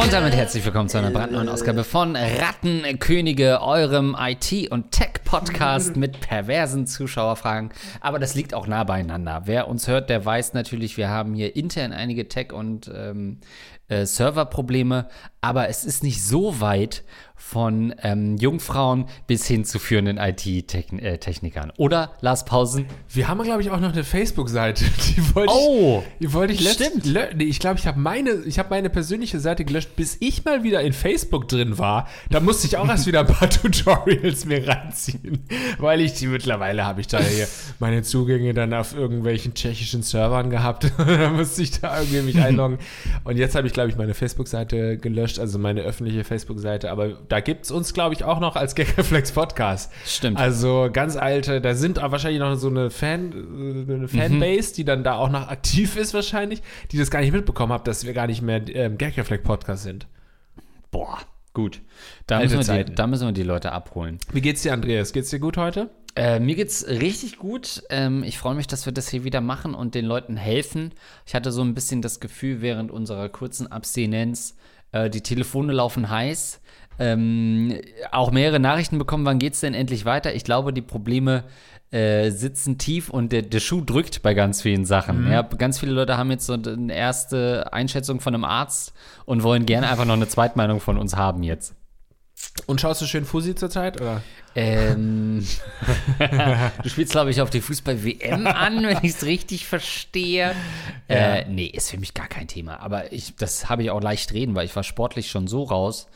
Und damit herzlich willkommen zu einer brandneuen Ausgabe von Rattenkönige, eurem IT- und Tech-Podcast mit perversen Zuschauerfragen. Aber das liegt auch nah beieinander. Wer uns hört, der weiß natürlich, wir haben hier intern einige Tech- und ähm, äh, Serverprobleme, aber es ist nicht so weit von ähm, Jungfrauen bis hin zu führenden IT-Technikern. Oder, Lars Pausen? Wir haben, glaube ich, auch noch eine Facebook-Seite. Die wollte Oh, ich, die wollte ich stimmt. letzt- lö- Nee, ich glaube, ich habe meine, ich habe meine persönliche Seite gelöscht, bis ich mal wieder in Facebook drin war. Da musste ich auch erst wieder ein paar Tutorials mir reinziehen, weil ich die mittlerweile habe ich da hier meine Zugänge dann auf irgendwelchen tschechischen Servern gehabt. da musste ich da irgendwie mich einloggen. Und jetzt habe ich, glaube ich, meine Facebook-Seite gelöscht, also meine öffentliche Facebook-Seite. Aber da gibt es uns, glaube ich, auch noch als Gagreflex Podcast. Stimmt. Also ganz alte, da sind auch wahrscheinlich noch so eine Fan, äh, eine Fanbase, die dann da auch noch aktiv ist wahrscheinlich, die das gar nicht mitbekommen hat, dass wir gar nicht mehr ähm, Gagreflex Podcast sind. boah, gut. Da müssen, wir die, da müssen wir die Leute abholen. Wie geht's dir, Andreas? Geht's dir gut heute? Äh, mir geht's richtig gut. Ähm, ich freue mich, dass wir das hier wieder machen und den Leuten helfen. Ich hatte so ein bisschen das Gefühl während unserer kurzen Abstinenz, äh, die Telefone laufen heiß. Ähm, auch mehrere Nachrichten bekommen, wann geht's denn endlich weiter? Ich glaube, die Probleme äh, sitzen tief und der, der Schuh drückt bei ganz vielen Sachen. Ja, ganz viele Leute haben jetzt so eine erste Einschätzung von einem Arzt und wollen gerne einfach noch eine Zweitmeinung von uns haben jetzt. Und schaust du schön Fusi zurzeit? Oder? Ähm, du spielst, glaube ich, auf die Fußball-WM an, wenn ich es richtig verstehe. Äh, nee, ist für mich gar kein Thema. Aber ich, das habe ich auch leicht reden, weil ich war sportlich schon so raus.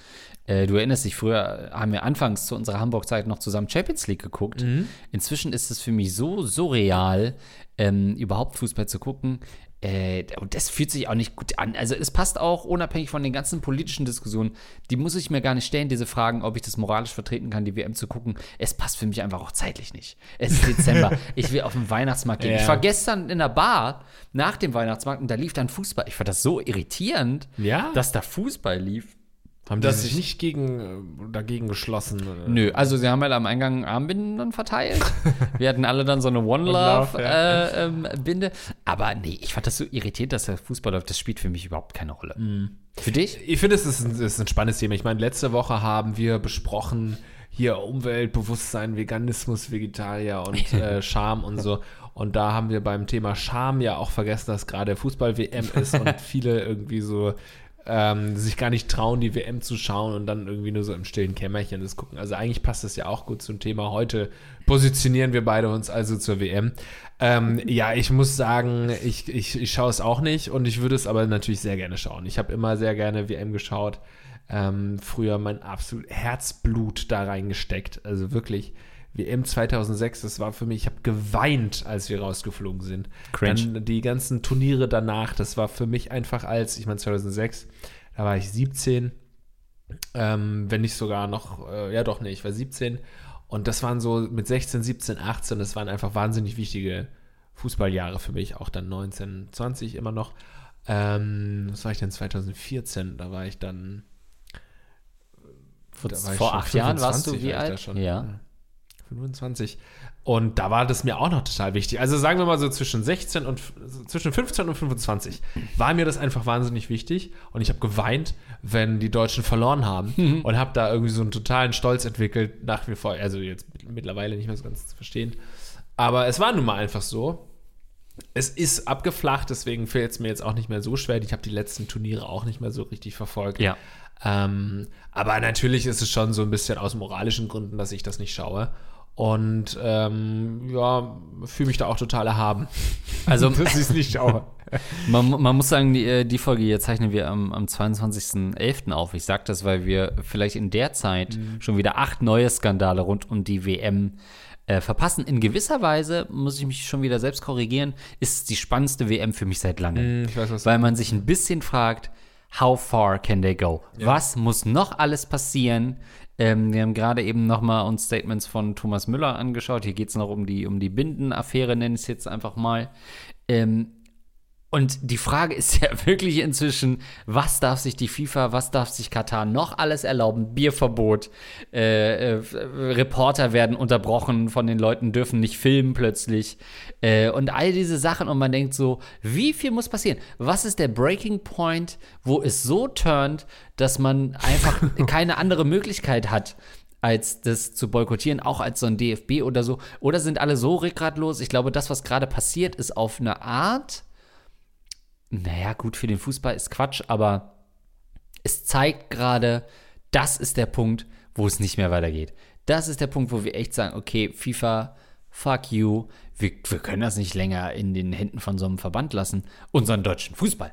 Äh, du erinnerst dich, früher haben wir anfangs zu unserer Hamburg-Zeit noch zusammen Champions League geguckt. Inzwischen ist es für mich so surreal, ähm, überhaupt Fußball zu gucken. Äh, und das fühlt sich auch nicht gut an. Also es passt auch, unabhängig von den ganzen politischen Diskussionen, die muss ich mir gar nicht stellen, diese Fragen, ob ich das moralisch vertreten kann, die WM zu gucken. Es passt für mich einfach auch zeitlich nicht. Es ist Dezember. ich will auf den Weihnachtsmarkt gehen. Ja. Ich war gestern in der Bar nach dem Weihnachtsmarkt und da lief dann Fußball. Ich fand das so irritierend, Ja? dass da Fußball lief. Haben die sich ich- nicht gegen, äh, dagegen geschlossen? Oder? Nö, also sie haben halt am Eingang Armbinden dann verteilt. Wir hatten alle dann so eine One Love Love, ja. äh, ähm. Aber nee, ich fand das so irritierend, dass der Fußball läuft. Das spielt für mich überhaupt keine Rolle. Für dich? Ich finde, es ist ein, ist ein spannendes Thema. Ich meine, letzte Woche haben wir besprochen, hier Umweltbewusstsein, Veganismus, Vegetarier und äh, Scham und so. Und da haben wir beim Thema Scham ja auch vergessen, dass gerade Fußball-WM ist und viele irgendwie so ähm, sich gar nicht trauen, die WM zu schauen und dann irgendwie nur so im stillen Kämmerchen das gucken. Also eigentlich passt das ja auch gut zum Thema. Heute positionieren wir beide uns also zur WM. Ähm, ja, ich muss sagen, ich, ich, ich schaue es auch nicht und ich würde es aber natürlich sehr gerne schauen. Ich habe immer sehr gerne WM geschaut. Ähm, früher mein absolut Herzblut da reingesteckt. Also wirklich. WM 2006, das war für mich, ich habe geweint, als wir rausgeflogen sind. Cringe. Dann die ganzen Turniere danach, das war für mich einfach als, ich meine 2006, da war ich 17, ähm, wenn nicht sogar noch, äh, ja doch, nee, ich war 17. Und das waren so mit 16, 17, 18, das waren einfach wahnsinnig wichtige Fußballjahre für mich, auch dann 19, 20 immer noch. Ähm, was war ich denn 2014? Da war ich dann. Vor, war vor acht Jahren warst du 25 wie alt? schon. Ja. 25. Und da war das mir auch noch total wichtig. Also sagen wir mal so zwischen 16 und zwischen 15 und 25 war mir das einfach wahnsinnig wichtig. Und ich habe geweint, wenn die Deutschen verloren haben und habe da irgendwie so einen totalen Stolz entwickelt, nach wie vor. Also jetzt mittlerweile nicht mehr so ganz zu verstehen. Aber es war nun mal einfach so. Es ist abgeflacht, deswegen fällt es mir jetzt auch nicht mehr so schwer. Ich habe die letzten Turniere auch nicht mehr so richtig verfolgt. Ja. Ähm, aber natürlich ist es schon so ein bisschen aus moralischen Gründen, dass ich das nicht schaue. Und ähm, ja, fühle mich da auch total erhaben. Also ich es nicht schaue. man, man muss sagen, die, äh, die Folge hier zeichnen wir am, am 22.11. auf. Ich sage das, weil wir vielleicht in der Zeit Mhm. schon wieder acht neue Skandale rund um die WM äh, verpassen. In gewisser Weise, muss ich mich schon wieder selbst korrigieren, ist es die spannendste WM für mich seit langem. Ich weiß, weil man sich ein bisschen fragt, how far can they go? Was muss noch alles passieren? Ähm, wir haben gerade eben noch mal uns Statements von Thomas Müller angeschaut. Hier geht es noch um die, um die Bindenaffäre, nenne ich es jetzt einfach mal. Ähm, Und die Frage ist ja wirklich inzwischen, was darf sich die FIFA, was darf sich Katar noch alles erlauben? Bierverbot, äh, äh, Reporter werden unterbrochen von den Leuten, dürfen nicht filmen plötzlich äh, und all diese Sachen. Und man denkt so, wie viel muss passieren? Was ist der Breaking Point, wo es so turnt, dass man einfach keine andere Möglichkeit hat? als das zu boykottieren, auch als so ein DFB oder so. Oder sind alle so rückgratlos? Ich glaube, das, was gerade passiert, ist auf eine Art naja, gut, für den Fußball ist Quatsch, aber es zeigt gerade, das ist der Punkt, wo es nicht mehr weitergeht. Das ist der Punkt, wo wir echt sagen, okay, FIFA, fuck you, wir, wir können das nicht länger in den Händen von so einem Verband lassen, unseren deutschen Fußball.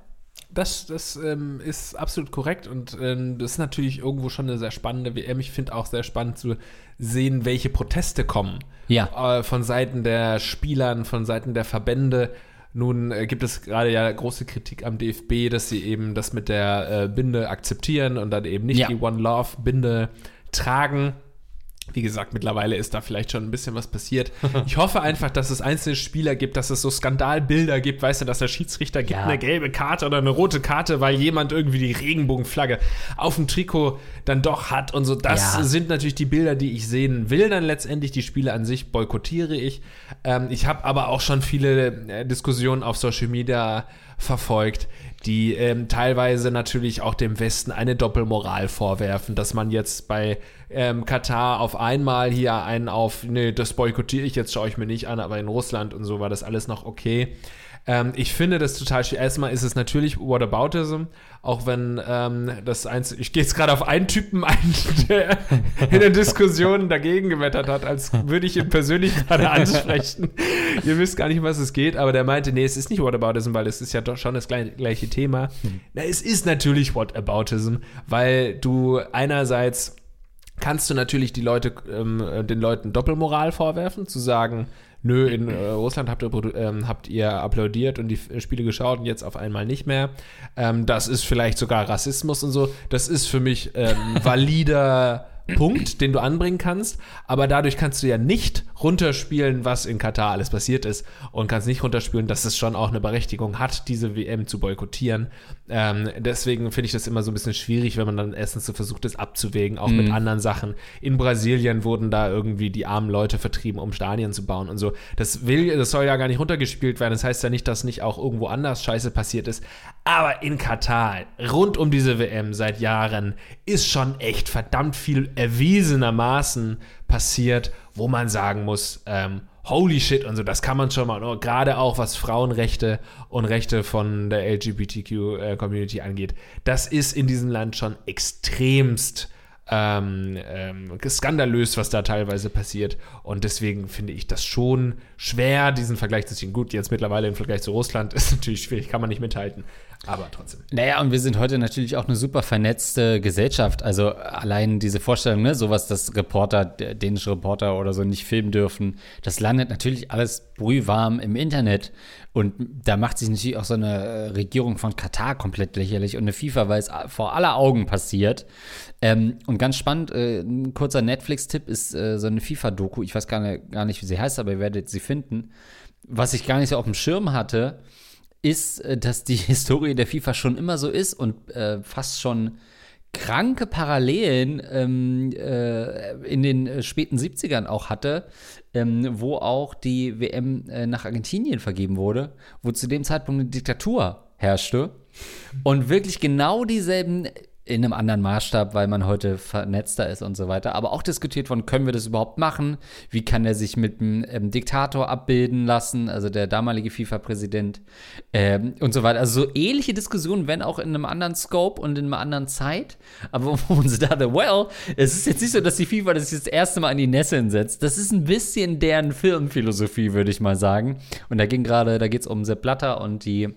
Das, das ähm, ist absolut korrekt und ähm, das ist natürlich irgendwo schon eine sehr spannende WM. Ich finde auch sehr spannend zu sehen, welche Proteste kommen. Ja. Äh, von Seiten der Spielern, von Seiten der Verbände. Nun äh, gibt es gerade ja große Kritik am DFB, dass sie eben das mit der äh, Binde akzeptieren und dann eben nicht Ja. die One Love Binde tragen. Wie gesagt, mittlerweile ist da vielleicht schon ein bisschen was passiert. Ich hoffe einfach, dass es einzelne Spieler gibt, dass es so Skandalbilder gibt, weißt du, dass der Schiedsrichter gibt Ja. eine gelbe Karte oder eine rote Karte, weil jemand irgendwie die Regenbogenflagge auf dem Trikot dann doch hat und so. Das Ja. sind natürlich die Bilder, die ich sehen will. Dann letztendlich die Spiele an sich boykottiere ich. Ähm, ich habe aber auch schon viele äh, Diskussionen auf Social Media verfolgt, die ähm, teilweise natürlich auch dem Westen eine Doppelmoral vorwerfen, dass man jetzt bei ähm, Katar auf einmal hier einen auf, nee, das boykottiere ich jetzt, schaue ich mir nicht an, aber in Russland und so war das alles noch okay. Ähm, ich finde das total schwierig. Erstmal ist es natürlich Whataboutism, auch wenn ähm, das eins, ich gehe jetzt gerade auf einen Typen ein, der in der Diskussion dagegen gewettert hat, als würde ich ihn persönlich gerade ansprechen. Ihr wisst gar nicht, um was es geht, aber der meinte, nee, es ist nicht Whataboutism, weil es ist ja doch schon das gleiche, gleiche Thema. Na, es ist natürlich Whataboutism, weil du einerseits kannst du natürlich die Leute, ähm, den Leuten Doppelmoral vorwerfen, zu sagen, nö, in äh, Russland habt ihr, ähm, habt ihr applaudiert und die F- Spiele geschaut und jetzt auf einmal nicht mehr. Ähm, das ist vielleicht sogar Rassismus und so. Das ist für mich ähm, valider Punkt, den du anbringen kannst, aber dadurch kannst du ja nicht runterspielen, was in Katar alles passiert ist und kannst nicht runterspielen, dass es schon auch eine Berechtigung hat, diese WM zu boykottieren. Ähm, deswegen finde ich das immer so ein bisschen schwierig, wenn man dann erstens so versucht, es abzuwägen, auch mit anderen Sachen. In Brasilien wurden da irgendwie die armen Leute vertrieben, um Stadien zu bauen und so. Das will, das soll ja gar nicht runtergespielt werden. Das heißt ja nicht, dass nicht auch irgendwo anders Scheiße passiert ist. Aber in Katar, rund um diese WM seit Jahren, ist schon echt verdammt viel erwiesenermaßen passiert, wo man sagen muss, ähm, holy shit und so, das kann man schon mal, und gerade auch was Frauenrechte und Rechte von der LGBTQ-Community angeht, das ist in diesem Land schon extremst ähm, ähm, skandalös, was da teilweise passiert. Und deswegen finde ich das schon schwer, diesen Vergleich zu ziehen. Gut, jetzt mittlerweile im Vergleich zu Russland ist natürlich schwierig, kann man nicht mithalten. Aber trotzdem. Naja, und wir sind heute natürlich auch eine super vernetzte Gesellschaft. Also allein diese Vorstellung, ne, sowas, dass Reporter, dänische Reporter oder so nicht filmen dürfen, das landet natürlich alles brühwarm im Internet. Und da macht sich natürlich auch so eine äh, Regierung von Katar komplett lächerlich und eine FIFA, weil es vor aller Augen passiert. Ähm, und ganz spannend, äh, ein kurzer Netflix-Tipp ist äh, so eine FIFA-Doku. Ich weiß gar nicht, gar nicht, wie sie heißt, aber ihr werdet sie finden. Was ich gar nicht so auf dem Schirm hatte, ist, äh, dass die Historie der FIFA schon immer so ist und äh, fast schon kranke Parallelen ähm, äh, in den äh, späten 70ern auch hatte, ähm, wo auch die WM äh, nach Argentinien vergeben wurde, wo zu dem Zeitpunkt eine Diktatur herrschte und wirklich genau dieselben in einem anderen Maßstab, weil man heute vernetzter ist und so weiter. Aber auch diskutiert von, können wir das überhaupt machen? Wie kann er sich mit einem ähm, Diktator abbilden lassen, also der damalige FIFA-Präsident ähm, und so weiter. Also so ähnliche Diskussionen, wenn auch in einem anderen Scope und in einer anderen Zeit. Aber wo man so dachte, well, es ist jetzt nicht so, dass die FIFA das jetzt das erste Mal in die Nesseln setzt. Das ist ein bisschen deren Firmenphilosophie, würde ich mal sagen. Und da ging gerade, da geht es um Sepp Blatter und die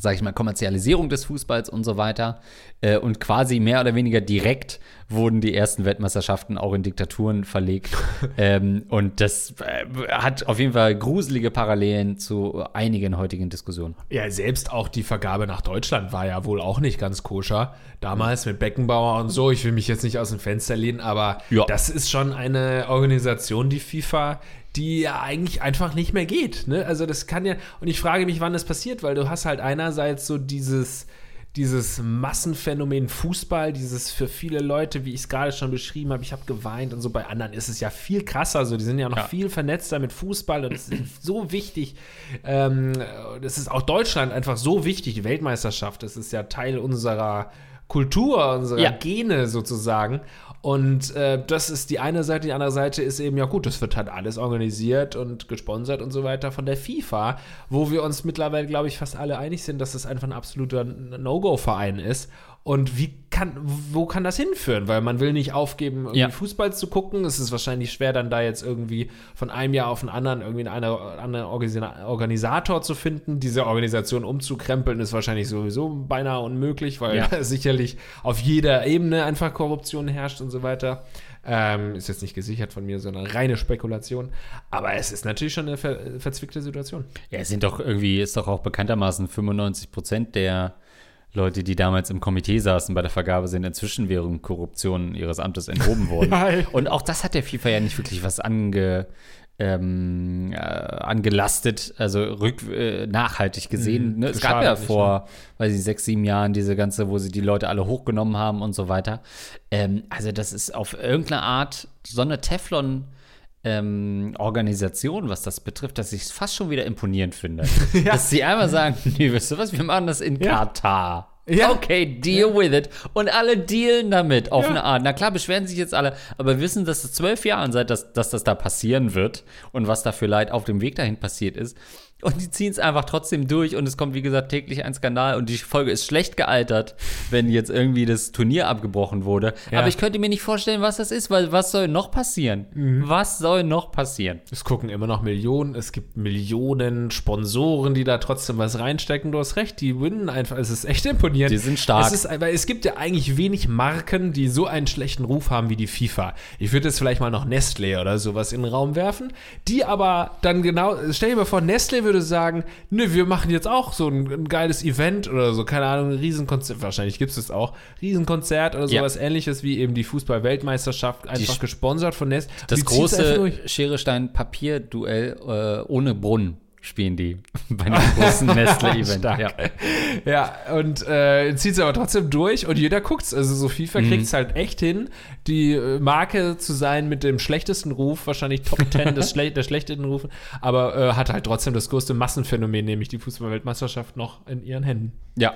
sage ich mal, Kommerzialisierung des Fußballs und so weiter. Äh, und quasi mehr oder weniger direkt wurden die ersten Weltmeisterschaften auch in Diktaturen verlegt. ähm, und das äh, hat auf jeden Fall gruselige Parallelen zu einigen heutigen Diskussionen. Ja, selbst auch die Vergabe nach Deutschland war ja wohl auch nicht ganz koscher. Damals mit Beckenbauer und so. Ich will mich jetzt nicht aus dem Fenster lehnen, aber Ja. das ist schon eine Organisation, die FIFA, die ja eigentlich einfach nicht mehr geht. Ne? Also das kann ja, und ich frage mich, wann das passiert, weil du hast halt einerseits so dieses, dieses Massenphänomen Fußball, dieses für viele Leute, wie ich es gerade schon beschrieben habe, ich habe geweint und so. Bei anderen ist es ja viel krasser, so die sind ja noch Ja. viel vernetzter mit Fußball und es ist so wichtig. Ähm, das ist auch Deutschland einfach so wichtig, die Weltmeisterschaft. Das ist ja Teil unserer Kultur, unserer Ja. Gene sozusagen. Und äh, das ist die eine Seite, die andere Seite ist eben, ja gut, das wird halt alles organisiert und gesponsert und so weiter von der FIFA, wo wir uns mittlerweile, glaube ich, fast alle einig sind, dass es einfach ein absoluter No-Go-Verein ist. Und wie kann, wo kann das hinführen? Weil man will nicht aufgeben, irgendwie Ja. Fußball zu gucken. Es ist wahrscheinlich schwer, dann da jetzt irgendwie von einem Jahr auf den anderen irgendwie einen anderen Organisa- Organisator zu finden. Diese Organisation umzukrempeln ist wahrscheinlich sowieso beinahe unmöglich, weil Ja. sicherlich auf jeder Ebene einfach Korruption herrscht und so weiter. Ähm, ist jetzt nicht gesichert von mir, sondern reine Spekulation. Aber es ist natürlich schon eine ver verzwickte Situation. Ja, es sind doch irgendwie, ist doch auch bekanntermaßen 95 Prozent der Leute, die damals im Komitee saßen bei der Vergabe, sind inzwischen während Korruption ihres Amtes enthoben worden. Ja. Und auch das hat der FIFA ja nicht wirklich was ange, ähm, äh, angelastet, also rück, äh, nachhaltig gesehen. Ne? Es gab ja vor, weiß ich, sechs, sieben Jahren diese ganze, wo sie die Leute alle hochgenommen haben und so weiter. Ähm, also das ist auf irgendeine Art so eine Teflon- ähm, Organisation, was das betrifft, dass ich es fast schon wieder imponierend finde. Dass sie einmal sagen, nee, weißt du was, wir machen das in Ja. Katar. Ja. Okay, deal with it. Und alle dealen damit auf Ja. eine Art. Na klar, beschweren sich jetzt alle, aber wissen, dass es zwölf Jahre seit, dass, dass das da passieren wird und was da für Leid auf dem Weg dahin passiert ist. Und die ziehen es einfach trotzdem durch und es kommt, wie gesagt, täglich ein Skandal und die Folge ist schlecht gealtert, wenn jetzt irgendwie das Turnier abgebrochen wurde. Ja. Aber ich könnte mir nicht vorstellen, was das ist, weil was soll noch passieren? Mhm. Was soll noch passieren? Es gucken immer noch Millionen, es gibt Millionen Sponsoren, die da trotzdem was reinstecken. Du hast recht, die winnen einfach. Es ist echt imponierend. Die sind stark. Es, ist, weil es gibt ja eigentlich wenig Marken, die so einen schlechten Ruf haben wie die FIFA. Ich würde jetzt vielleicht mal noch Nestlé oder sowas in den Raum werfen, die aber dann genau, stell dir mal vor, Nestlé würde sagen, nö, wir machen jetzt auch so ein, ein geiles Event oder so, keine Ahnung, ein Riesenkonzert, wahrscheinlich gibt es das auch, Riesenkonzert oder Ja. sowas ähnliches wie eben die Fußball-Weltmeisterschaft, einfach Sch- gesponsert von Nestlé. Das Die große durch. Schere Stein Papier Duell äh, ohne Brunnen spielen die bei dem großen Nestle Event. Stark. Ja. Ja, und äh, zieht es aber trotzdem durch und jeder guckt's. Also so FIFA Mhm. kriegt es halt echt hin, die äh, Marke zu sein mit dem schlechtesten Ruf, wahrscheinlich Top 10 des schle der schlechtesten Rufe, aber äh, hat halt trotzdem das größte Massenphänomen, nämlich die Fußball-Weltmeisterschaft noch in ihren Händen. ja.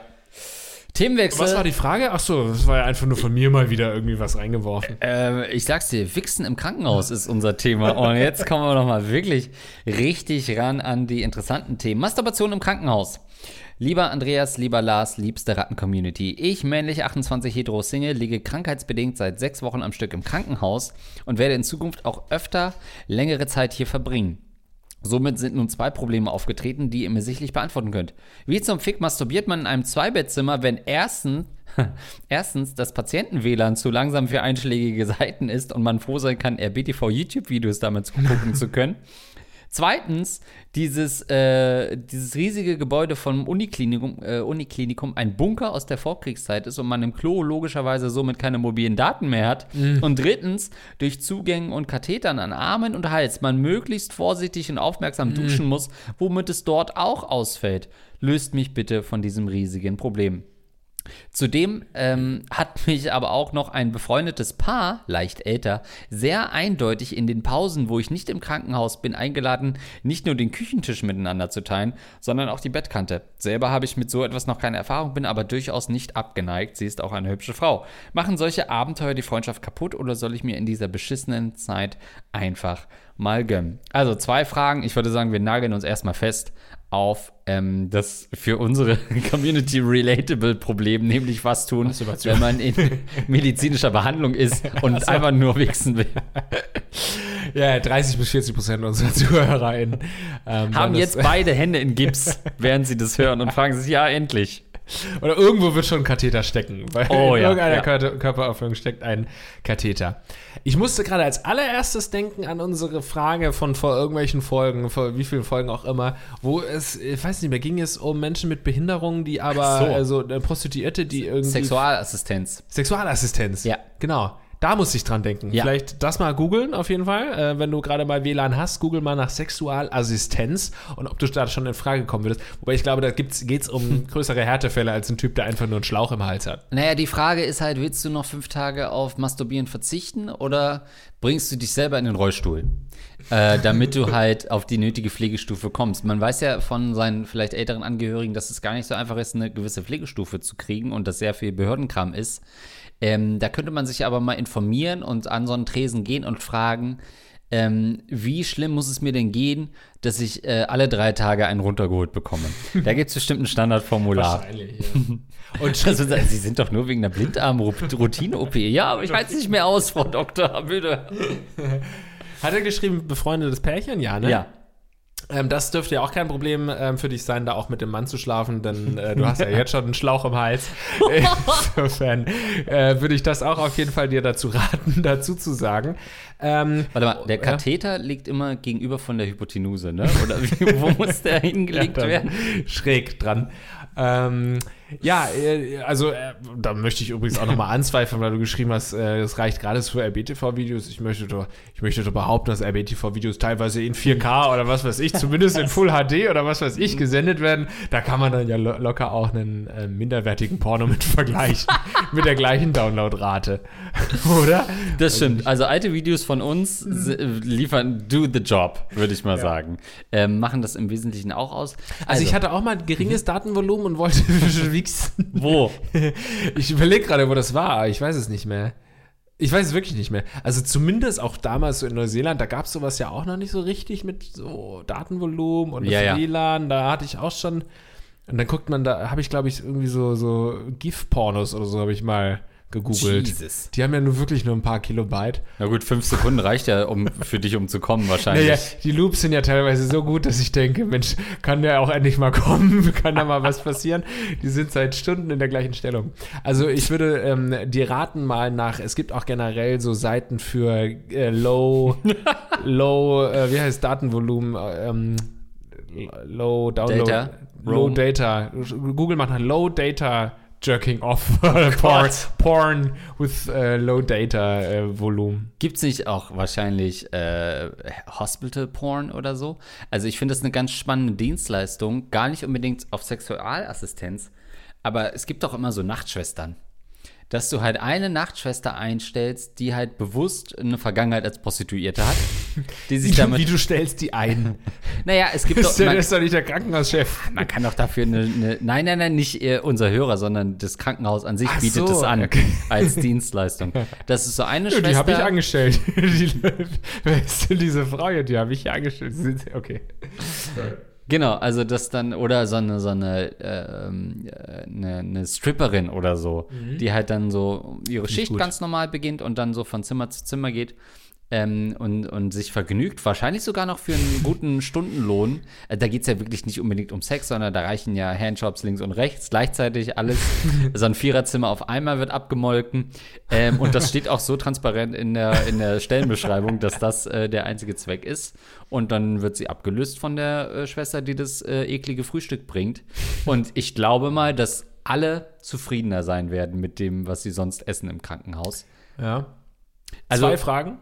Themenwechsel. Was war die Frage? Ach so, das war ja einfach nur von mir mal wieder irgendwie was reingeworfen. Äh, ich sag's dir, Wichsen im Krankenhaus ist unser Thema. Und jetzt kommen wir nochmal wirklich richtig ran an die interessanten Themen. Masturbation im Krankenhaus. Lieber Andreas, lieber Lars, liebste Ratten-Community. Ich, männlich 28 hetero-Single, liege krankheitsbedingt seit sechs Wochen am Stück im Krankenhaus und werde in Zukunft auch öfter längere Zeit hier verbringen. Somit sind nun zwei Probleme aufgetreten, die ihr mir sicherlich beantworten könnt. Wie zum Fick masturbiert man in einem Zweibettzimmer, wenn erstens, erstens das Patienten-WLAN zu langsam für einschlägige Seiten ist und man froh sein kann, RBTV YouTube-Videos damit gucken zu können? Zweitens, dieses, äh, dieses riesige Gebäude vom Uniklinikum, äh, Uniklinikum ein Bunker aus der Vorkriegszeit ist und man im Klo logischerweise somit keine mobilen Daten mehr hat. Und drittens, durch Zugängen und Kathetern an Armen und Hals man möglichst vorsichtig und aufmerksam duschen muss, womit es dort auch ausfällt. Löst mich bitte von diesem riesigen Problem. Zudem ähm, hat mich aber auch noch ein befreundetes Paar, leicht älter, sehr eindeutig in den Pausen, wo ich nicht im Krankenhaus bin, eingeladen, nicht nur den Küchentisch miteinander zu teilen, sondern auch die Bettkante. Selber habe ich mit so etwas noch keine Erfahrung, bin aber durchaus nicht abgeneigt. Sie ist auch eine hübsche Frau. Machen solche Abenteuer die Freundschaft kaputt oder soll ich mir in dieser beschissenen Zeit einfach mal gönnen? Also zwei Fragen. Ich würde sagen, wir nageln uns erstmal fest auf ähm, das für unsere Community relatable Problem, nämlich was tun, wenn man in medizinischer Behandlung ist und einfach nur wichsen will. Ja, 30 bis 40 Prozent unserer ZuhörerInnen ähm, Haben jetzt beide Hände in Gips, während sie das hören und fragen sich, ja, endlich. Oder irgendwo wird schon ein Katheter stecken. Weil Oh in ja, irgendeiner ja. Körper Körperauffüllung steckt ein Katheter. Ich musste gerade als allererstes denken an unsere Frage von vor irgendwelchen Folgen, vor wie vielen Folgen auch immer, wo es, ich weiß nicht mehr, ging es um Menschen mit Behinderungen, die aber, so. also eine Prostituierte, die irgendwie. Sexualassistenz. Sexualassistenz. Ja. Genau. Da muss ich dran denken. Ja. Vielleicht das mal googeln auf jeden Fall. Äh, wenn du gerade mal WLAN hast, google mal nach Sexualassistenz und ob du da schon in Frage kommen würdest. Wobei ich glaube, da geht es um größere Härtefälle als ein Typ, der einfach nur einen Schlauch im Hals hat. Naja, die Frage ist halt, willst du noch fünf Tage auf Masturbieren verzichten oder bringst du dich selber in den Rollstuhl? Äh, damit du halt auf die nötige Pflegestufe kommst. Man weiß ja von seinen vielleicht älteren Angehörigen, dass es gar nicht so einfach ist, eine gewisse Pflegestufe zu kriegen und dass sehr viel Behördenkram ist. Ähm, da könnte man sich aber mal informieren und an so einen Tresen gehen und fragen, ähm, wie schlimm muss es mir denn gehen, dass ich äh, alle drei Tage einen runtergeholt bekomme? Da gibt es bestimmt ein Standardformular. Wahrscheinlich, ja. Und Also, Sie sind doch nur wegen der Blinddarm-Routine-OP. Ja, aber ich halte es nicht mehr aus, Frau Doktor, bitte. hat er geschrieben, befreundetes Pärchen? Ja, ne? Ja. Ähm, das dürfte ja auch kein Problem ähm, für dich sein, da auch mit dem Mann zu schlafen, denn äh, du hast ja jetzt schon einen Schlauch im Hals. Insofern äh, würde ich das auch auf jeden Fall dir dazu raten, dazu zu sagen. Ähm, Warte mal, der ja. Katheter liegt immer gegenüber von der Hypotenuse, ne? Oder wie, wo muss der hingelegt dann werden? Schräg dran. Ähm, ja, äh, also äh, da möchte ich übrigens auch nochmal anzweifeln, weil du geschrieben hast, äh, es reicht gerade für RBTV-Videos. Ich möchte doch, ich möchte doch behaupten, dass RBTV-Videos teilweise in 4K oder was weiß ich, zumindest in Full HD oder was weiß ich, gesendet werden. Da kann man dann ja lo locker auch einen äh, minderwertigen Porno mit vergleichen. mit der gleichen Downloadrate. oder? Das stimmt. Also alte Videos von uns liefern do the job, würde ich mal sagen. Ähm, machen das im Wesentlichen auch aus. Also, ich hatte auch mal ein geringes Datenvolumen und wollte wichsen. wo? Ich überlege gerade, wo das war. Ich weiß es nicht mehr. Ich weiß es wirklich nicht mehr. Also zumindest auch damals so in Neuseeland, da gab es sowas ja auch noch nicht so richtig mit so Datenvolumen und Ja, ja. WLAN. Da hatte ich auch schon. Und dann guckt man, da habe ich, glaube ich, irgendwie so, so GIF-Pornos oder so habe ich mal gegoogelt. Jesus. Die haben ja nur wirklich nur ein paar Kilobyte. Na gut, fünf Sekunden reicht ja um, für dich, um zu kommen wahrscheinlich. Naja, die Loops sind ja teilweise so gut, dass ich denke, Mensch, kann der auch endlich mal kommen? Kann da mal was passieren? Die sind seit Stunden in der gleichen Stellung. Also ich würde ähm, dir raten mal nach, es gibt auch generell so Seiten für äh, Low, Low, äh, wie heißt Datenvolumen, äh, ähm, Low Download, Data? Low? Data. Google macht nach Low Data Jerking Off Porn, Porn with äh, Low Data äh, Volumen. Gibt es nicht auch wahrscheinlich äh, Hospital Porn oder so? Also ich finde das eine ganz spannende Dienstleistung, gar nicht unbedingt auf Sexualassistenz, aber es gibt doch immer so Nachtschwestern. Dass du halt eine Nachtschwester einstellst, die halt bewusst eine Vergangenheit als Prostituierte hat, die sich Wie damit. du stellst die ein. Naja, es gibt doch. Ist Man, ist doch nicht der Krankenhauschef. man kann doch dafür eine, eine. Nein, nein, nein, nicht äh, unser Hörer, sondern das Krankenhaus an sich Ach bietet so, es an okay. als Dienstleistung. Das ist so eine Ja, Schwester. die habe ich angestellt. die, wer ist denn diese Frau hier? Die habe ich hier angestellt. Sie sind- Okay. Genau, also das dann, oder so eine, so eine, ähm, äh, eine, eine Stripperin oder so, die halt dann so ihre Schicht ganz normal beginnt und dann so von Zimmer zu Zimmer geht ähm, und, und sich vergnügt, wahrscheinlich sogar noch für einen guten Stundenlohn. Äh, da geht es ja wirklich nicht unbedingt um Sex, sondern da reichen ja Handjobs links und rechts, gleichzeitig alles. so ein Viererzimmer auf einmal wird abgemolken. Ähm, und das steht auch so transparent in der, in der Stellenbeschreibung, dass das äh, der einzige Zweck ist. Und dann wird sie abgelöst von der äh, Schwester, die das äh, eklige Frühstück bringt. Und ich glaube mal, dass alle zufriedener sein werden mit dem, was sie sonst essen im Krankenhaus. Ja. Also- Zwei Fragen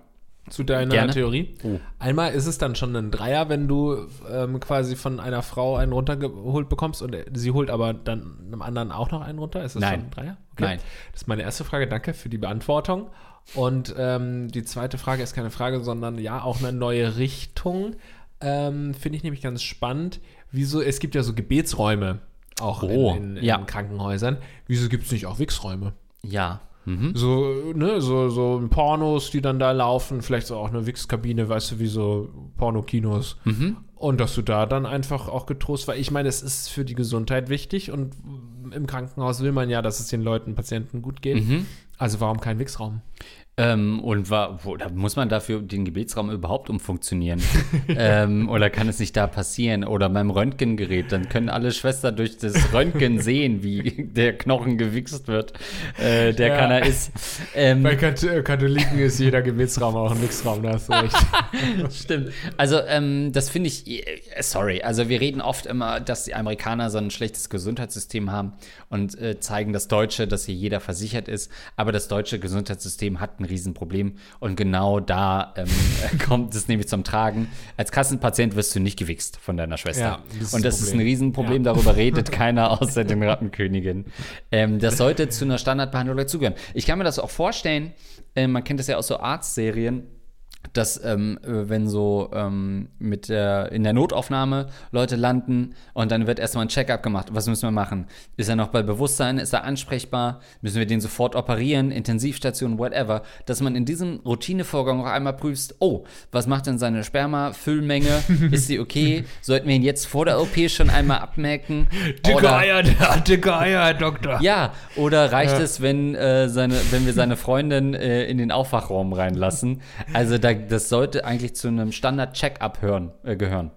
zu deiner Gerne. Theorie. Oh. Einmal ist es dann schon ein Dreier, wenn du ähm, quasi von einer Frau einen runtergeholt bekommst und sie holt aber dann einem anderen auch noch einen runter. Ist das Nein. schon ein Dreier? Nein. Das ist meine erste Frage. Danke für die Beantwortung. Und ähm, die zweite Frage ist keine Frage, sondern ja, auch eine neue Richtung. Ähm, Finde ich nämlich ganz spannend. Wieso, es gibt ja so Gebetsräume auch Oh, in, in, ja. in Krankenhäusern. Wieso gibt es nicht auch Wichsräume? Ja. Mhm. So, ne, so, so Pornos, die dann da laufen, vielleicht so auch eine Wix-Kabine, weißt du, wie so Pornokinos. Und dass du da dann einfach auch getrost, weil ich meine, es ist für die Gesundheit wichtig und im Krankenhaus will man ja, dass es den Leuten, Patienten gut geht. Also warum kein Wix-Raum? Ähm, und war, wo, da muss man dafür den Gebetsraum überhaupt umfunktionieren? ähm, oder kann es nicht da passieren? Oder beim Röntgengerät, dann können alle Schwestern durch das Röntgen sehen, wie der Knochen gewichst wird, äh, der Ja. keiner ist. Ähm, Bei Kat äh, Katholiken ist jeder Gebetsraum auch ein Wix-Raum, da hast du recht. Stimmt. Also, ähm, das finde ich, äh, sorry, also wir reden oft immer, dass die Amerikaner so ein schlechtes Gesundheitssystem haben und äh, zeigen das Deutsche, dass hier jeder versichert ist. Aber das deutsche Gesundheitssystem hat ein Riesenproblem. Und genau da ähm, kommt es nämlich zum Tragen. Als Kassenpatient wirst du nicht gewichst von deiner Schwester. Ja, das und das ist ein Problem. Riesenproblem, darüber redet keiner außer den Rattenkönigen. Ähm, das sollte zu einer Standardbehandlung dazugehören. Ich kann mir das auch vorstellen, äh, man kennt das ja aus so Arztserien, dass ähm, äh, wenn so ähm, mit der, in der Notaufnahme Leute landen und dann wird erstmal ein Check-up gemacht. Was müssen wir machen? Ist er noch bei Bewusstsein? Ist er ansprechbar? Müssen wir den sofort operieren? Intensivstation, whatever. Dass man in diesem Routinevorgang auch einmal prüft, oh, was macht denn seine Sperma-Füllmenge? Ist sie okay? Sollten wir ihn jetzt vor der OP schon einmal abmerken? Oder- Eier, der hat dicke Eier, Herr Doktor. ja, oder reicht es, wenn, äh, seine, wenn wir seine Freundin äh, in den Aufwachraum reinlassen? Also da, das sollte eigentlich zu einem Standard-Check-up äh, gehören.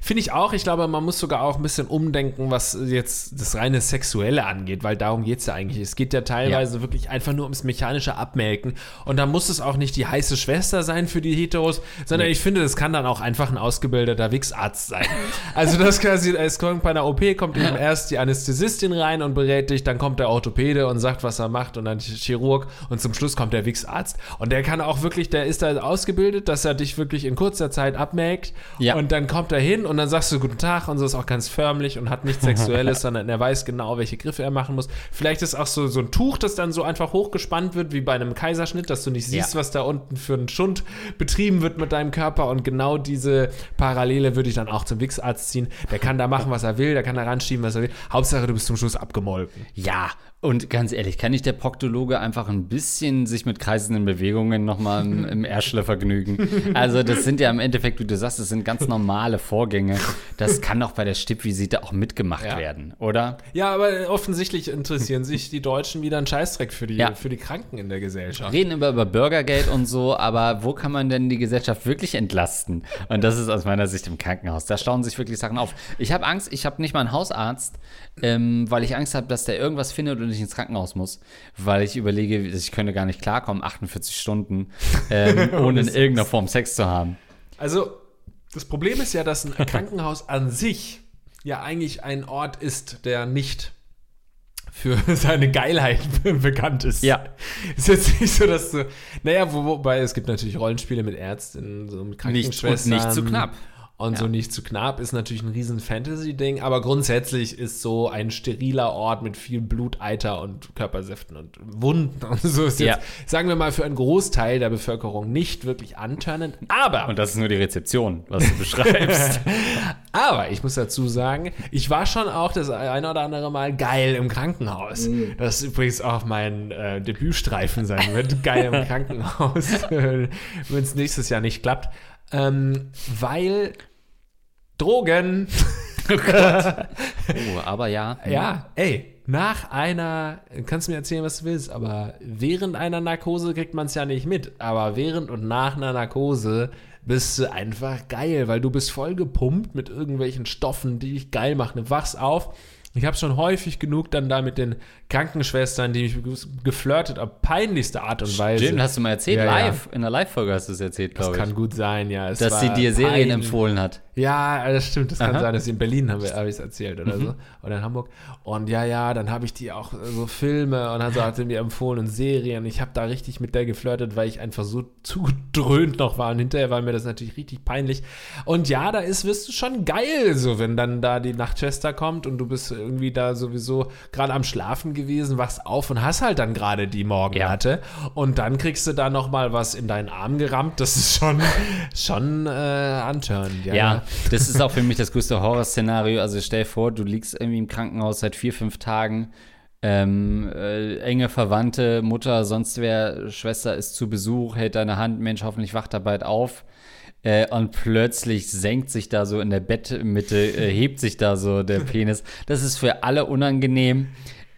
Finde ich auch. Ich glaube, man muss sogar auch ein bisschen umdenken, was jetzt das reine Sexuelle angeht, weil darum geht es ja eigentlich. Es geht ja teilweise wirklich einfach nur ums mechanische Abmelken. Und da muss es auch nicht die heiße Schwester sein für die Heteros, sondern ich finde, das kann dann auch einfach ein ausgebildeter Wichsarzt sein. Also das quasi, es kommt bei einer OP, kommt eben erst die Anästhesistin rein und berät dich, dann kommt der Orthopäde und sagt, was er macht und dann der Chirurg und zum Schluss kommt der Wichsarzt. Und der kann auch wirklich, der ist da ausgebildet, dass er dich wirklich in kurzer Zeit abmelkt Ja. und dann kommt er hin und dann sagst du Guten Tag und so ist auch ganz förmlich und hat nichts Sexuelles, sondern er weiß genau, welche Griffe er machen muss. Vielleicht ist auch so, so ein Tuch, das dann so einfach hochgespannt wird, wie bei einem Kaiserschnitt, dass du nicht siehst, Ja. was da unten für ein Schund betrieben wird mit deinem Körper und genau diese Parallele würde ich dann auch zum Wichsarzt ziehen. Der kann da machen, was er will, der kann da ranschieben, was er will. Hauptsache, du bist zum Schluss abgemolken. Ja, und ganz ehrlich, kann nicht der Proktologe einfach ein bisschen sich mit kreisenden Bewegungen nochmal im, im Ärschle vergnügen? Also, das sind ja im Endeffekt, wie du sagst, das sind ganz normale Vorgänge. Das kann doch bei der Stippvisite auch mitgemacht Ja. werden, oder? Ja, aber offensichtlich interessieren sich die Deutschen wieder einen Scheißdreck für die, Ja. für die Kranken in der Gesellschaft. reden immer über Bürgergeld und so, aber wo kann man denn die Gesellschaft wirklich entlasten? Und das ist aus meiner Sicht im Krankenhaus. Da stauen sich wirklich Sachen auf. Ich habe Angst, ich habe nicht mal einen Hausarzt, ähm, weil ich Angst habe, dass der irgendwas findet und ich ins Krankenhaus muss, weil ich überlege, ich könnte gar nicht klarkommen, 48 Stunden, ähm, ohne in irgendeiner Form Sex zu haben. Also, das Problem ist ja, dass ein Krankenhaus an sich ja eigentlich ein Ort ist, der nicht für seine Geilheit bekannt ist. Ja. Ist jetzt nicht so, dass du. Naja, wo, wobei es gibt natürlich Rollenspiele mit Ärztinnen, so mit Nicht- Krankenschwestern. und nicht zu knapp. Und so nicht zu knapp ist natürlich ein riesen Fantasy-Ding, aber grundsätzlich ist so ein steriler Ort mit viel Bluteiter und Körpersäften und Wunden und so ist Ja. jetzt, sagen wir mal, für einen Großteil der Bevölkerung nicht wirklich antörnend. Aber Und das ist nur die Rezeption, was du beschreibst. aber ich muss dazu sagen, ich war schon auch das eine oder andere Mal geil im Krankenhaus. Das ist übrigens auch mein äh, Debütstreifen sein wird. Geil im Krankenhaus. Wenn es nächstes Jahr nicht klappt. Ähm, weil Drogen. oh, aber ja. Ja, ey, nach einer, kannst du mir erzählen, was du willst, aber während einer Narkose kriegt man es ja nicht mit. Aber während und nach einer Narkose bist du einfach geil, weil du bist voll gepumpt mit irgendwelchen Stoffen, die dich geil machen. Du wachst auf. Ich habe schon häufig genug dann da mit den Krankenschwestern, die mich geflirtet, auf peinlichste Art und Weise. Stimmt, hast du mal erzählt, Ja, ja. live. In der Live-Folge hast du es erzählt, das glaube kann ich. gut sein, ja. Es Dass sie dir Serien peinlich. empfohlen hat. Ja, das stimmt. Das kann Aha. sein, dass sie in Berlin habe ich es erzählt oder so. Oder in Hamburg. Und ja, ja, dann habe ich die auch äh, so Filme und dann so hat sie mir empfohlen und Serien. Ich habe da richtig mit der geflirtet, weil ich einfach so zugedröhnt noch war. Und hinterher war mir das natürlich richtig peinlich. Und ja, da ist, wirst du schon geil, so wenn dann da die Nachtschwester kommt und du bist irgendwie da sowieso gerade am Schlafen gewesen, wachst auf und hast halt dann gerade die Morgenlatte. Und dann kriegst du da noch mal was in deinen Arm gerammt. Das ist schon, schon äh, antörend. Ja, das ist auch für mich das größte Horrorszenario. Also stell dir vor, du liegst irgendwie im Krankenhaus seit vier, fünf Tagen. Ähm, äh, enge Verwandte, Mutter, sonst wer, Schwester ist zu Besuch, hält deine Hand, Mensch, hoffentlich wacht er bald auf. Äh, und plötzlich senkt sich da so in der Bettmitte, äh, hebt sich da so der Penis. Das ist für alle unangenehm,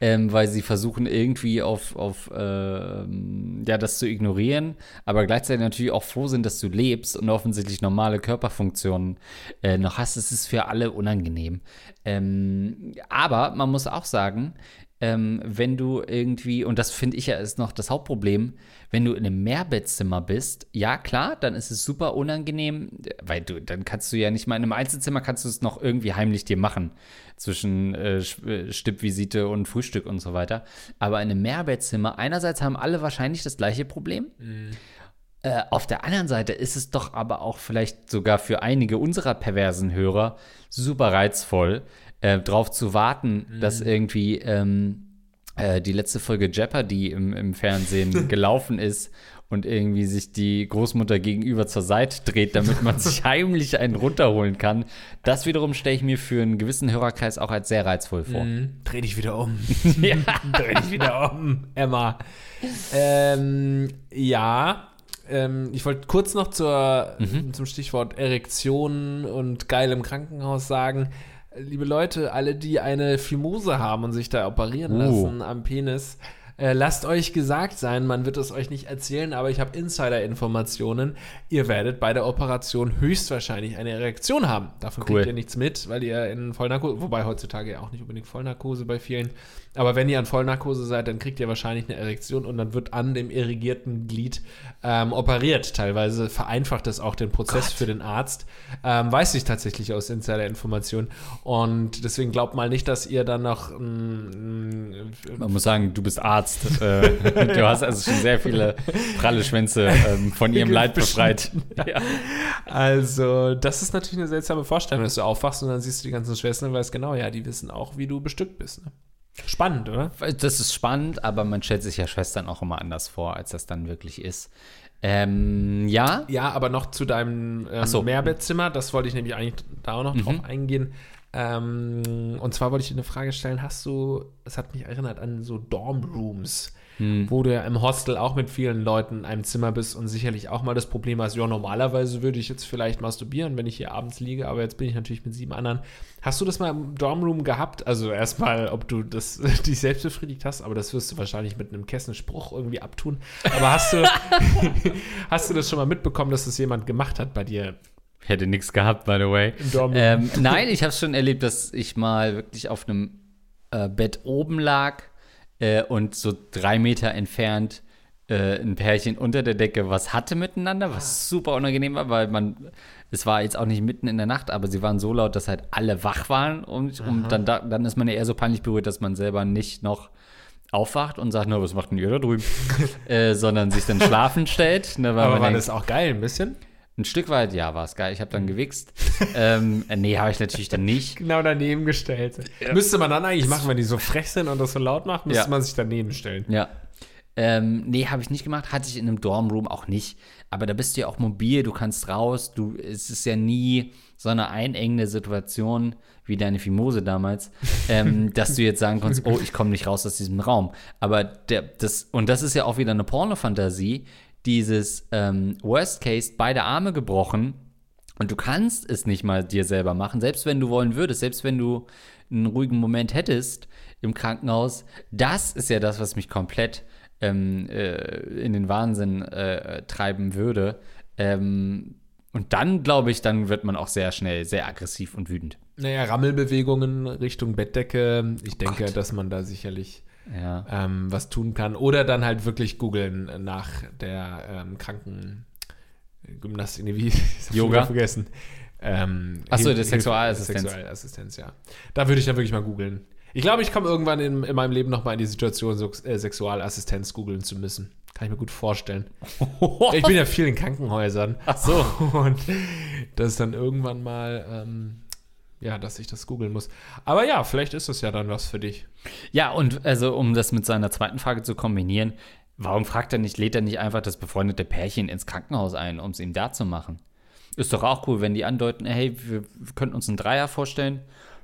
ähm, weil sie versuchen irgendwie auf, auf ähm, ja, das zu ignorieren, aber gleichzeitig natürlich auch froh sind, dass du lebst und offensichtlich normale Körperfunktionen äh, noch hast. Es ist für alle unangenehm. Ähm, aber man muss auch sagen, ähm, wenn du irgendwie, und das finde ich ja ist noch das Hauptproblem, wenn du in einem Mehrbettzimmer bist, ja klar, dann ist es super unangenehm, weil du, dann kannst du ja nicht mal in einem Einzelzimmer kannst du es noch irgendwie heimlich dir machen zwischen äh, äh, Stippvisite und Frühstück und so weiter. Aber in einem Mehrbettzimmer, einerseits haben alle wahrscheinlich das gleiche Problem. Mhm. Äh, auf der anderen Seite ist es doch aber auch vielleicht sogar für einige unserer perversen Hörer super reizvoll, äh, drauf zu warten, mhm. dass irgendwie ähm, äh, die letzte Folge Jeopardy im, im Fernsehen gelaufen ist und irgendwie sich die Großmutter gegenüber zur Seite dreht, damit man sich heimlich einen runterholen kann. Das wiederum stelle ich mir für einen gewissen Hörerkreis auch als sehr reizvoll vor. Mhm. Dreh dich wieder um. ja. Dreh dich wieder um, Emma. Ähm, ja, ähm, ich wollte kurz noch zur, mhm. zum Stichwort Erektion und geil im Krankenhaus sagen liebe Leute, alle, die eine Fimose haben und sich da operieren uh. lassen am Penis, äh, lasst euch gesagt sein, man wird es euch nicht erzählen, aber ich habe Insider-Informationen. Ihr werdet bei der Operation höchstwahrscheinlich eine Erektion haben. Davon cool. kriegt ihr nichts mit, weil ihr in Vollnarkose, wobei heutzutage ja auch nicht unbedingt Vollnarkose bei vielen, aber wenn ihr an Vollnarkose seid, dann kriegt ihr wahrscheinlich eine Erektion und dann wird an dem irrigierten Glied ähm, operiert. Teilweise vereinfacht das auch den Prozess Gott. für den Arzt. Ähm, weiß ich tatsächlich aus Insider-Informationen. Und deswegen glaubt mal nicht, dass ihr dann noch. Mm, Man muss sagen, du bist Arzt. Arzt. Äh, du hast also schon sehr viele pralle Schwänze ähm, von ihrem Leid befreit. ja. Also, das ist natürlich eine seltsame Vorstellung, dass du aufwachst und dann siehst du die ganzen Schwestern und weißt genau, ja, die wissen auch, wie du bestückt bist. Ne? Spannend, oder? Das ist spannend, aber man stellt sich ja Schwestern auch immer anders vor, als das dann wirklich ist. Ähm, ja. Ja, aber noch zu deinem ähm, so. Mehrbettzimmer, das wollte ich nämlich eigentlich da auch noch mhm. drauf eingehen. Ähm, und zwar wollte ich dir eine Frage stellen: Hast du, es hat mich erinnert an so Dormrooms, hm. wo du ja im Hostel auch mit vielen Leuten in einem Zimmer bist und sicherlich auch mal das Problem hast, ja, normalerweise würde ich jetzt vielleicht masturbieren, wenn ich hier abends liege, aber jetzt bin ich natürlich mit sieben anderen. Hast du das mal im Dormroom gehabt? Also erstmal, ob du das dich selbst befriedigt hast, aber das wirst du wahrscheinlich mit einem Kessenspruch irgendwie abtun. Aber hast du, hast du das schon mal mitbekommen, dass das jemand gemacht hat bei dir? Hätte nichts gehabt, by the way. Ähm, nein, ich habe schon erlebt, dass ich mal wirklich auf einem äh, Bett oben lag äh, und so drei Meter entfernt äh, ein Pärchen unter der Decke was hatte miteinander, was super unangenehm war, weil man, es war jetzt auch nicht mitten in der Nacht, aber sie waren so laut, dass halt alle wach waren und, und dann, dann ist man ja eher so peinlich berührt, dass man selber nicht noch aufwacht und sagt, na, was macht denn ihr da drüben? äh, sondern sich dann schlafen stellt. Ne, aber war denkt, das auch geil, ein bisschen? Ein Stück weit, ja, war es geil. Ich habe dann gewichst. ähm, äh, nee, habe ich natürlich dann nicht. Genau daneben gestellt. Ja. Müsste man dann eigentlich machen, wenn die so frech sind und das so laut machen, müsste ja. man sich daneben stellen. Ja. Ähm, nee, habe ich nicht gemacht. Hatte ich in einem Dormroom auch nicht. Aber da bist du ja auch mobil, du kannst raus. Du, es ist ja nie so eine einengende Situation wie deine Fimose damals, ähm, dass du jetzt sagen kannst, oh, ich komme nicht raus aus diesem Raum. Aber der, das, und das ist ja auch wieder eine Pornofantasie, dieses ähm, Worst Case, beide Arme gebrochen und du kannst es nicht mal dir selber machen, selbst wenn du wollen würdest, selbst wenn du einen ruhigen Moment hättest im Krankenhaus. Das ist ja das, was mich komplett ähm, äh, in den Wahnsinn äh, treiben würde. Ähm, und dann, glaube ich, dann wird man auch sehr schnell sehr aggressiv und wütend. Naja, Rammelbewegungen Richtung Bettdecke. Ich denke, Gott. dass man da sicherlich ja. ähm, was tun kann. Oder dann halt wirklich googeln nach der ähm, Krankengymnastik, nee, wie Yoga vergessen. Ähm, Achso, der Sexualassistenz. Sexualassistenz, ja. Da würde ich dann wirklich mal googeln. Ich glaube, ich komme irgendwann in, in, meinem Leben noch mal in die Situation, so, äh, Sexualassistenz googeln zu müssen. Kann ich mir gut vorstellen. ich bin ja viel in Krankenhäusern. Ach so. Und das ist dann irgendwann mal ähm, ja, dass ich das googeln muss. Aber ja, vielleicht ist es ja dann was für dich. Ja, und also um das mit seiner zweiten Frage zu kombinieren, warum fragt er nicht, lädt er nicht einfach das befreundete Pärchen ins Krankenhaus ein, um es ihm da zu machen? Ist doch auch cool, wenn die andeuten, hey, wir könnten uns einen Dreier vorstellen.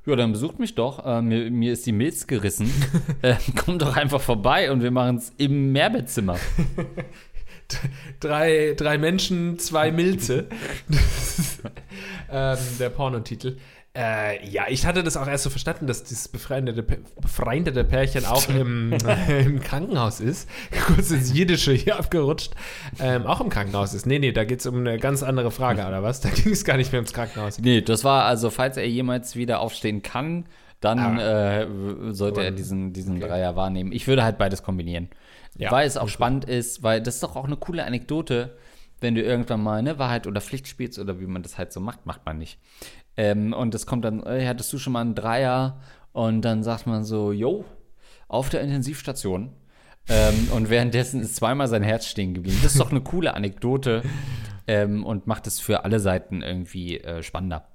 Ja, dann besucht mich doch. Äh, mir, mir, ist die Milz gerissen. äh, kommt doch einfach vorbei und wir machen es im Mehrbettzimmer. drei, drei Menschen, zwei Milze. ähm, der Pornotitel. Äh, ja, ich hatte das auch erst so verstanden, dass dieses befreundete, befreundete Pärchen auch im, äh, im Krankenhaus ist. Kurz ins Jiddische hier abgerutscht. Ähm, auch im Krankenhaus ist. Nee, nee, da geht es um eine ganz andere Frage, oder was? Da ging es gar nicht mehr ums Krankenhaus. Nee, das war also, falls er jemals wieder aufstehen kann, dann Ah. äh, sollte er diesen, diesen okay. Dreier wahrnehmen. Ich würde halt beides kombinieren. Ja, weil es auch spannend ist, weil das ist doch auch eine coole Anekdote, wenn du irgendwann mal eine Wahrheit oder Pflicht spielst oder wie man das halt so macht, macht man nicht. Ähm, und das kommt dann, ey, hattest du schon mal einen Dreier? Und dann sagt man so, yo, auf der Intensivstation. ähm, und währenddessen ist zweimal sein Herz stehen geblieben. Das ist doch eine coole Anekdote ähm, und macht es für alle Seiten irgendwie äh, spannender.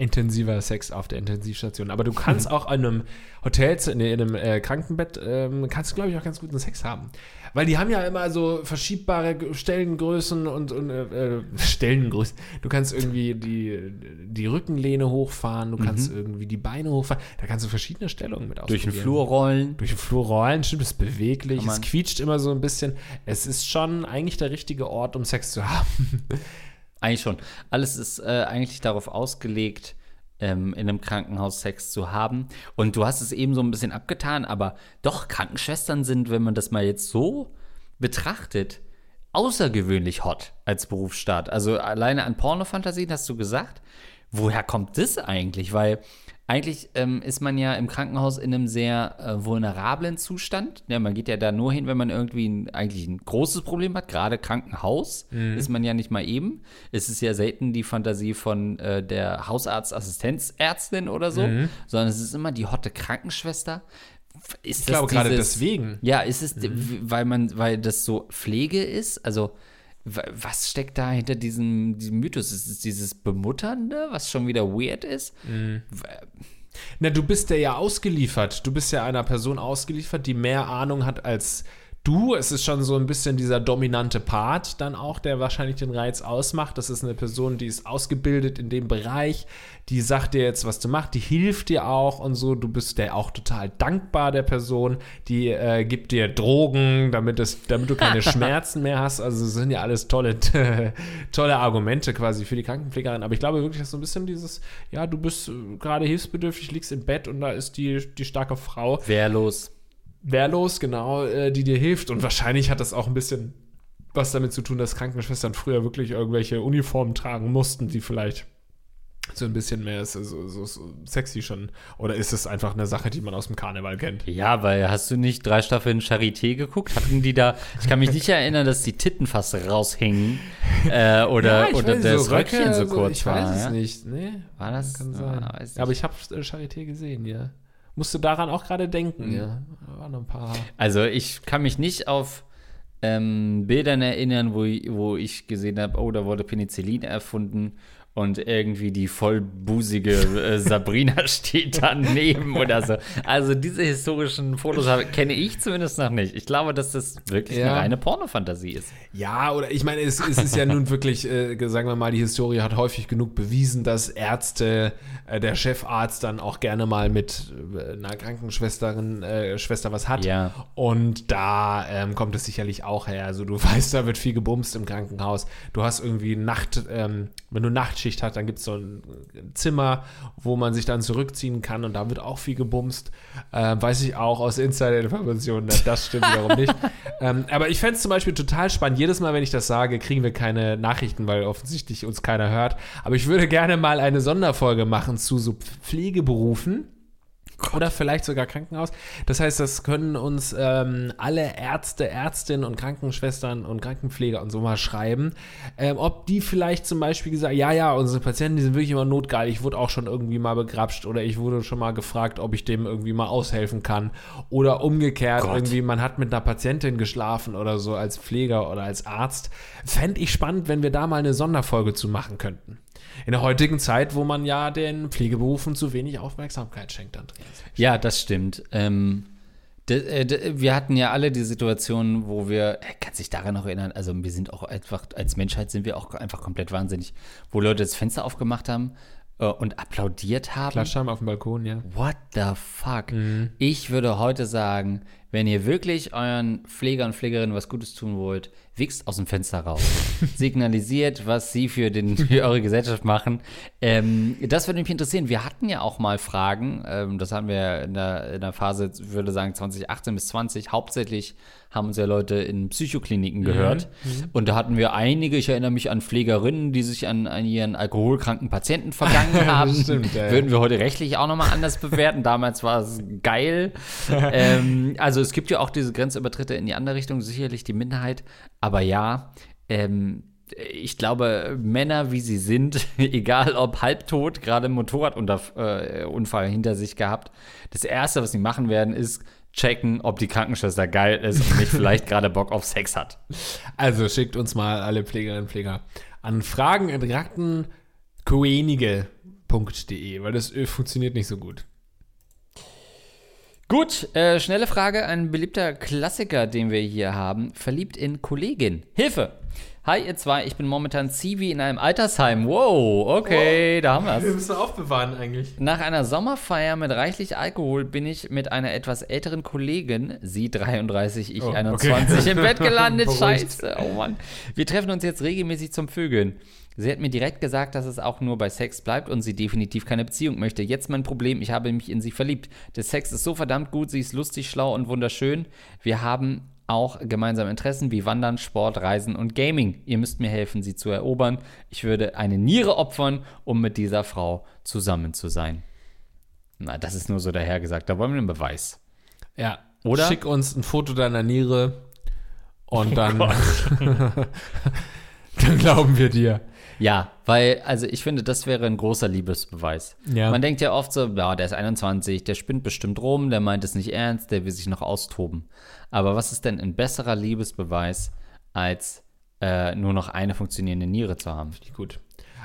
Intensiver Sex auf der Intensivstation. Aber du kannst auch in einem Hotel, in einem äh, Krankenbett, ähm, kannst du, glaube ich, auch ganz guten Sex haben. Weil die haben ja immer so verschiebbare Stellengrößen und, und äh, äh, Stellengrößen. Du kannst irgendwie die, die Rückenlehne hochfahren, du kannst irgendwie die Beine hochfahren. Da kannst du verschiedene Stellungen mit Mhm. Durch den ausprobieren. Flur rollen. Durch den Flur rollen, stimmt, es ist beweglich, es quietscht immer so ein bisschen. Es ist schon eigentlich der richtige Ort, um Sex zu haben. Eigentlich schon. Alles ist äh, eigentlich darauf ausgelegt, ähm, in einem Krankenhaus Sex zu haben. Und du hast es eben so ein bisschen abgetan, aber doch, Krankenschwestern sind, wenn man das mal jetzt so betrachtet, außergewöhnlich hot als Berufsstaat. Also alleine an Pornofantasien hast du gesagt. Woher kommt das eigentlich? Weil eigentlich ähm, ist man ja im Krankenhaus in einem sehr äh, vulnerablen Zustand. Ja, man geht ja da nur hin, wenn man irgendwie ein, eigentlich ein großes Problem hat. Gerade Krankenhaus ist man ja nicht mal eben. Es ist ja selten die Fantasie von äh, der Hausarzt-Assistenzärztin oder so, sondern es ist immer die hotte Krankenschwester. Ist Ich glaube, gerade dieses- deswegen. ja, ist es, w- weil man, weil das so Pflege ist? Also, was steckt da hinter diesem, diesem Mythos? Ist es dieses Bemutternde, was schon wieder weird ist? Na, du bist der ja ausgeliefert. Du bist ja einer Person ausgeliefert, die mehr Ahnung hat als du. Es ist schon so ein bisschen dieser dominante Part dann auch, der wahrscheinlich den Reiz ausmacht. Das ist eine Person, die ist ausgebildet in dem Bereich, die sagt dir jetzt, was du machst, die hilft dir auch und so. Du bist der auch total dankbar der Person, die äh, gibt dir Drogen, damit, es, damit du keine Schmerzen mehr hast. Also das sind ja alles tolle, tolle Argumente quasi für die Krankenpflegerin. Aber ich glaube wirklich, dass so ein bisschen dieses, ja, du bist äh, gerade hilfsbedürftig, liegst im Bett und da ist die, die starke Frau Wehrlos. Wehrlos, genau, äh, die dir hilft. Und wahrscheinlich hat das auch ein bisschen was damit zu tun, dass Krankenschwestern früher wirklich irgendwelche Uniformen tragen mussten, die vielleicht so ein bisschen mehr so, so, so, so sexy schon. Oder ist es einfach eine Sache, die man aus dem Karneval kennt? Ja, weil hast du nicht drei Staffeln Charité geguckt? Hatten die da, ich kann mich nicht erinnern, dass die Titten fast raushängen äh, oder, ich oder weiß, das so Röckchen so kurz Ich war. weiß es ja? nicht. Nee, War das? Kann Ah, sein. weiß aber ich habe äh, Charité gesehen, ja. Musst du daran auch gerade denken, ja. Da waren ein paar. Also ich kann mich nicht auf ähm, Bildern erinnern, wo, ich- wo ich gesehen habe, oh, da wurde Penicillin erfunden und irgendwie die vollbusige äh, Sabrina steht daneben oder so. Also diese historischen Fotos habe- kenne ich zumindest noch nicht. Ich glaube, dass das wirklich Ja. eine reine Pornofantasie ist. Ja, oder ich meine, es, es ist ja nun wirklich, äh, sagen wir mal, die Historie hat häufig genug bewiesen, dass Ärzte, äh, der Chefarzt dann auch gerne mal mit äh, einer Krankenschwesterin, äh, Schwester was hat. Ja. Und da ähm, kommt es sicherlich auch her. Also du weißt, da wird viel gebumst im Krankenhaus. Du hast irgendwie Nacht, ähm, wenn du Nachtschicht hast, dann gibt es so ein Zimmer, wo man sich dann zurückziehen kann und da wird auch viel gebumst. Äh, weiß ich auch aus Insider-Informationen, das stimmt wiederum nicht. Ähm, aber ich fände es zum Beispiel total spannend. Jedes Mal, wenn ich das sage, kriegen wir keine Nachrichten, weil offensichtlich uns keiner hört. Aber ich würde gerne mal eine Sonderfolge machen zu so Pflegeberufen. Oder vielleicht sogar Krankenhaus. Das heißt, das können uns ähm, alle Ärzte, Ärztinnen und Krankenschwestern und Krankenpfleger und so mal schreiben, ähm, ob die vielleicht zum Beispiel gesagt, ja, ja, unsere Patienten, die sind wirklich immer notgeil. Ich wurde auch schon irgendwie mal begrapscht oder ich wurde schon mal gefragt, ob ich dem irgendwie mal aushelfen kann. Oder umgekehrt, Gott. irgendwie, man hat mit einer Patientin geschlafen oder so als Pfleger oder als Arzt. Fände ich spannend, wenn wir da mal eine Sonderfolge zu machen könnten. In der heutigen Zeit, wo man ja den Pflegeberufen zu wenig Aufmerksamkeit schenkt, Andreas. Ja, das stimmt. Ähm, äh, wir hatten ja alle die Situation, wo wir, äh, kannst dich daran noch erinnern, also wir sind auch einfach, als Menschheit sind wir auch einfach komplett wahnsinnig, wo Leute das Fenster aufgemacht haben äh, und applaudiert haben. Klatschheim auf dem Balkon, ja. What the fuck? Ich würde heute sagen, wenn ihr wirklich euren Pfleger und Pflegerinnen was Gutes tun wollt, wichst aus dem Fenster raus. Signalisiert, was sie für, den, für eure Gesellschaft machen. Ähm, das würde mich interessieren. Wir hatten ja auch mal Fragen, ähm, das haben wir in der, in der Phase, ich würde sagen 2018 bis 20, hauptsächlich haben uns ja Leute in Psychokliniken gehört. Mhm. Und da hatten wir einige, ich erinnere mich an Pflegerinnen, die sich an, an ihren alkoholkranken Patienten vergangen haben. Stimmt, ja. Würden wir heute rechtlich auch nochmal anders bewerten. Damals war es geil. ähm, also es gibt ja auch diese Grenzübertritte in die andere Richtung, sicherlich die Minderheit. Aber ja, ähm, ich glaube, Männer, wie sie sind, egal ob halbtot, gerade einen Motorradunfall äh, hinter sich gehabt, das Erste, was sie machen werden, ist checken, ob die Krankenschwester geil ist und nicht vielleicht gerade Bock auf Sex hat. Also schickt uns mal alle Pflegerinnen und Pfleger an Fragen in rattenkoenige.de, weil das funktioniert nicht so gut. Gut, äh, schnelle Frage. Ein beliebter Klassiker, den wir hier haben. Verliebt in Kollegin. Hilfe! Hi, ihr zwei, ich bin momentan Zivi in einem Altersheim. Wow, okay, oh, da haben wir es. Wir müssen aufbewahren eigentlich. Nach einer Sommerfeier mit reichlich Alkohol bin ich mit einer etwas älteren Kollegin, sie 33, ich oh, 21, okay. im Bett gelandet. Scheiße, oh Mann. Wir treffen uns jetzt regelmäßig zum Vögeln. Sie hat mir direkt gesagt, dass es auch nur bei Sex bleibt und sie definitiv keine Beziehung möchte. Jetzt mein Problem, ich habe mich in sie verliebt. Der Sex ist so verdammt gut, sie ist lustig, schlau und wunderschön. Wir haben auch gemeinsame Interessen wie Wandern, Sport, Reisen und Gaming. Ihr müsst mir helfen, sie zu erobern. Ich würde eine Niere opfern, um mit dieser Frau zusammen zu sein. Na, das ist nur so dahergesagt. Da wollen wir einen Beweis. Ja. Oder? Schick uns ein Foto deiner Niere und oh dann, glauben wir dir. Ja, weil, also ich finde, das wäre ein großer Liebesbeweis. Ja. Man denkt ja oft so, ja, der ist 21, der spinnt bestimmt rum, der meint es nicht ernst, der will sich noch austoben. Aber was ist denn ein besserer Liebesbeweis, als äh, nur noch eine funktionierende Niere zu haben? Finde ich gut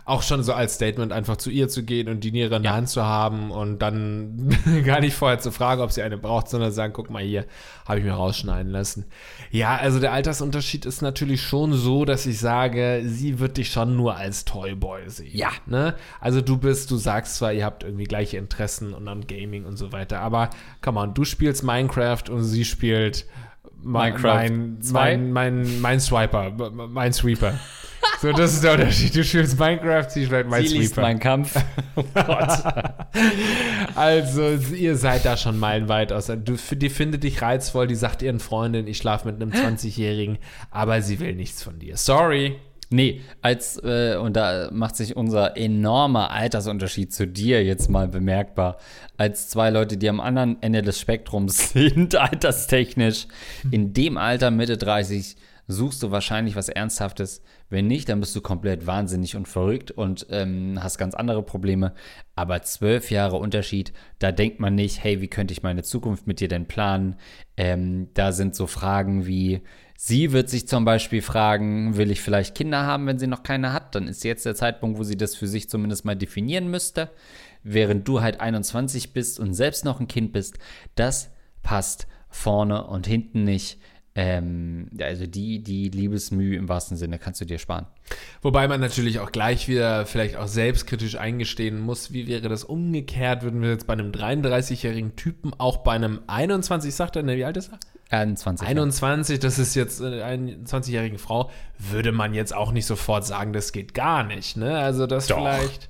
auch schon so als Statement einfach zu ihr zu gehen und die Niere in der Hand zu haben und dann gar nicht vorher zu fragen, ob sie eine braucht, sondern sagen, guck mal hier, habe ich mir rausschneiden lassen. Ja, also der Altersunterschied ist natürlich schon so, dass ich sage, sie wird dich schon nur als Toyboy sehen. Ja. Ne? Also du bist, du sagst zwar, ihr habt irgendwie gleiche Interessen und an Gaming und so weiter, aber come on, du spielst Minecraft und sie spielt Minecraft mein, mein, mein, mein Swiper, mein Sweeper. So, das ist der Unterschied. Du spielst Minecraft, sie spielt mein sie Sweeper. mein Kampf. Oh Gott. also, ihr seid da schon meilenweit aus. Du, die findet dich reizvoll, die sagt ihren Freundin, ich schlafe mit einem 20-Jährigen, aber sie will nichts von dir. Sorry. Nee, als, äh, und da macht sich unser enormer Altersunterschied zu dir jetzt mal bemerkbar, als zwei Leute, die am anderen Ende des Spektrums sind, alterstechnisch, in dem Alter, Mitte 30, suchst du wahrscheinlich was Ernsthaftes. Wenn nicht, dann bist du komplett wahnsinnig und verrückt und ähm, hast ganz andere Probleme. Aber zwölf Jahre Unterschied, da denkt man nicht, hey, wie könnte ich meine Zukunft mit dir denn planen? Ähm, da sind so Fragen wie, sie wird sich zum Beispiel fragen, will ich vielleicht Kinder haben, wenn sie noch keine hat? Dann ist jetzt der Zeitpunkt, wo sie das für sich zumindest mal definieren müsste. Während du halt 21 bist und selbst noch ein Kind bist, das passt vorne und hinten nicht. Ähm, also die, die Liebesmühe im wahrsten Sinne kannst du dir sparen. Wobei man natürlich auch gleich wieder vielleicht auch selbstkritisch eingestehen muss, wie wäre das umgekehrt, würden wir jetzt bei einem 33-jährigen Typen auch bei einem 21, sagt er, ne, wie alt ist er? 21. 21, das ist jetzt eine 20-jährige Frau, würde man jetzt auch nicht sofort sagen, das geht gar nicht, ne? Also das Doch. vielleicht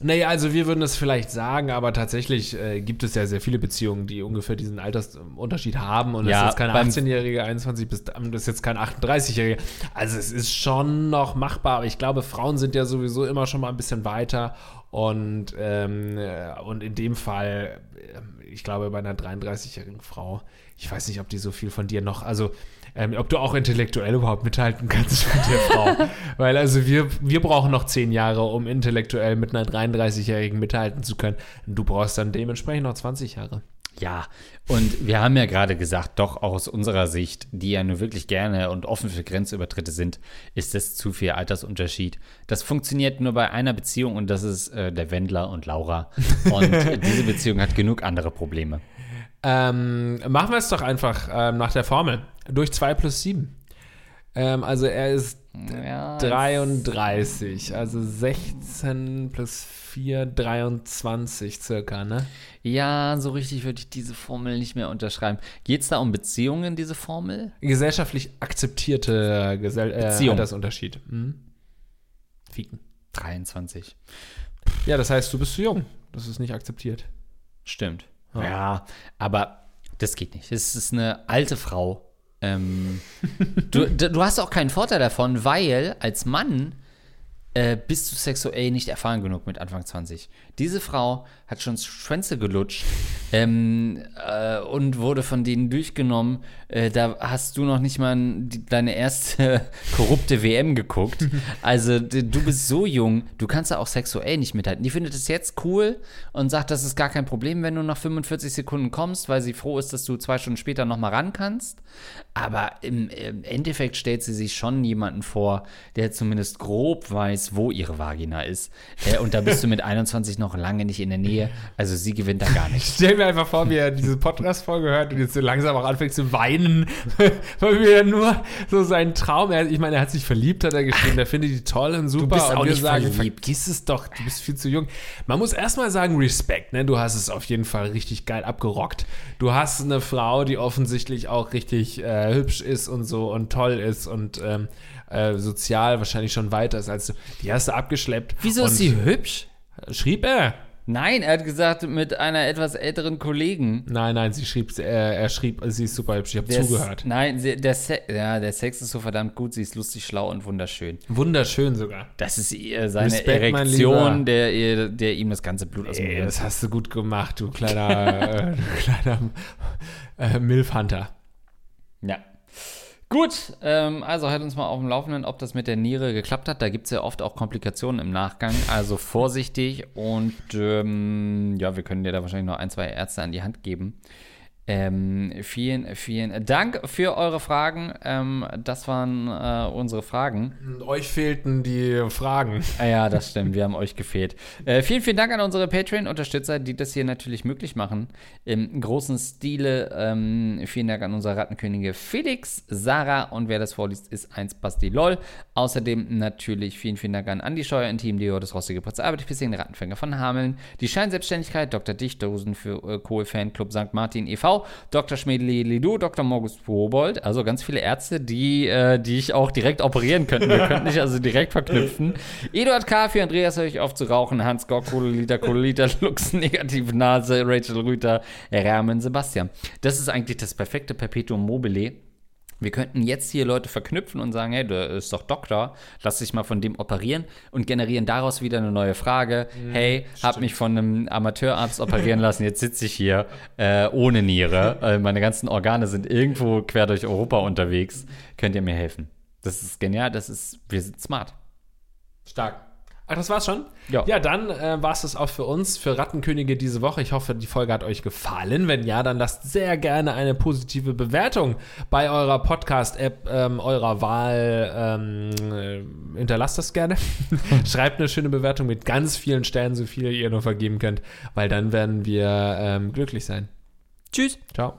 naja, also wir würden das vielleicht sagen, aber tatsächlich äh, gibt es ja sehr viele Beziehungen, die ungefähr diesen Altersunterschied haben. Und ja, das ist jetzt keine 18-Jährige, 21 bis das ist jetzt kein 38-Jähriger. Also es ist schon noch machbar, aber ich glaube, Frauen sind ja sowieso immer schon mal ein bisschen weiter. Und, ähm, äh, und in dem Fall, äh, ich glaube, bei einer 33-jährigen Frau, ich weiß nicht, ob die so viel von dir noch, also ähm, ob du auch intellektuell überhaupt mithalten kannst mit der Frau. Weil also wir, wir brauchen noch zehn Jahre, um intellektuell mit einer 33-Jährigen mithalten zu können. Du brauchst dann dementsprechend noch 20 Jahre. Ja, und wir haben ja gerade gesagt, doch aus unserer Sicht, die ja nur wirklich gerne und offen für Grenzübertritte sind, ist das zu viel Altersunterschied. Das funktioniert nur bei einer Beziehung und das ist äh, der Wendler und Laura. Und diese Beziehung hat genug andere Probleme. Ähm, machen wir es doch einfach ähm, nach der Formel. Durch 2 plus 7. Ähm, also er ist Ja, 33. Also 16 plus 4, 23 circa, ne? ja, so richtig würde ich diese Formel nicht mehr unterschreiben. Geht es da um Beziehungen, diese Formel? Gesellschaftlich akzeptierte Gesell äh, Beziehung. Altersunterschied. Mhm. Fieken. 23. Ja, das heißt, du bist zu jung. Das ist nicht akzeptiert. Stimmt. Ja, aber das geht nicht. Es ist eine alte Frau. Ähm, du, du hast auch keinen Vorteil davon, weil als Mann äh, bist du sexuell nicht erfahren genug mit Anfang 20. Diese Frau hat schon Schwänze gelutscht ähm, äh, und wurde von denen durchgenommen. Äh, da hast du noch nicht mal die, deine erste korrupte WM geguckt. Also du bist so jung, du kannst da auch sexuell nicht mithalten. Die findet es jetzt cool und sagt, das ist gar kein Problem, wenn du nach 45 Sekunden kommst, weil sie froh ist, dass du zwei Stunden später noch mal ran kannst. Aber im, im Endeffekt stellt sie sich schon jemanden vor, der zumindest grob weiß, wo ihre Vagina ist. Äh, und da bist du mit 21 noch lange nicht in der Nähe. Also sie gewinnt da gar nicht. Stell mir einfach vor, wie er diese Podcast-Folge hört und jetzt so langsam auch anfängt zu weinen, weil wir nur so seinen Traum, er, ich meine, er hat sich verliebt, hat er geschrieben, er findet die toll und super. bist und auch wir nicht sagen, verliebt. vergiss es doch, du bist viel zu jung. Man muss erstmal sagen, Respekt, ne? Du hast es auf jeden Fall richtig geil abgerockt. Du hast eine Frau, die offensichtlich auch richtig äh, hübsch ist und so und toll ist und ähm, äh, sozial wahrscheinlich schon weiter ist als du. Die hast du abgeschleppt. Wieso ist sie hübsch? Schrieb er. Nein, er hat gesagt, mit einer etwas älteren Kollegen. Nein, nein, sie schrieb, äh, er schrieb, sie ist super hübsch, ich habe Der zugehört. Nein, sie- der, Se ja, der Sex ist so verdammt gut, sie ist lustig, schlau und wunderschön. Wunderschön sogar. Das ist ihr, seine Respekt, Erektion, der, ihr- der ihm das ganze Blut aus dem Gehirn das hast du gut gemacht, du kleiner, äh, kleiner äh, Milfhunter. Ja. Gut, ähm, also halt uns mal auf dem Laufenden, ob das mit der Niere geklappt hat. Da gibt es ja oft auch Komplikationen im Nachgang. Also vorsichtig und ähm, ja, wir können dir da wahrscheinlich noch ein, zwei Ärzte an die Hand geben. Ähm, vielen, vielen Dank für eure Fragen. Ähm, das waren äh, unsere Fragen. Euch fehlten die Fragen. Ah ja, das stimmt, wir haben euch gefehlt. Äh, vielen, vielen Dank an unsere Patreon-Unterstützer, die das hier natürlich möglich machen. Im großen Stile. Ähm, vielen Dank an unsere Rattenkönige Felix, Sarah und wer das vorliest, ist 1 Basti LOL. Außerdem natürlich vielen, vielen Dank an Andi Scheuer, Team Leo, das rostige Putz, Arbeit, bisschen Rattenfänger von Hameln, die Scheinselbstständigkeit, Dr. Dichterhosen für äh, Kohl Fanclub St. Martin e.V., Dr. Schmedli Lidu, Dr. Morgus Wobold, also ganz viele Ärzte, die, äh, die ich auch direkt operieren könnte. Wir könnten dich also direkt verknüpfen. Eduard K. für Andreas höre ich auf zu rauchen, Hans Gock, Kohleliter, Kohleliter, Lux, negative Nase, Rachel Rüther, Rahmen, Sebastian. Das ist eigentlich das perfekte Perpetuum mobile. Wir könnten jetzt hier Leute verknüpfen und sagen, hey, du ist doch Doktor, lass dich mal von dem operieren und generieren daraus wieder eine neue Frage. hey, hab mich von einem Amateurarzt operieren lassen, jetzt sitze ich hier äh, ohne Niere. Äh, meine ganzen Organe sind irgendwo quer durch Europa unterwegs. Könnt ihr mir helfen? Das ist genial, das ist, wir sind smart. Stark. Ach, das war's schon? Ja. Ja, dann äh, war's das auch für uns, für Rattenkönige diese Woche. Ich hoffe, die Folge hat euch gefallen. Wenn ja, dann lasst sehr gerne eine positive Bewertung bei eurer Podcast-App ähm, eurer Wahl. Ähm, äh, hinterlasst das gerne. Schreibt eine schöne Bewertung mit ganz vielen Sternen, so viele ihr nur vergeben könnt, weil dann werden wir ähm, glücklich sein. Tschüss. Ciao.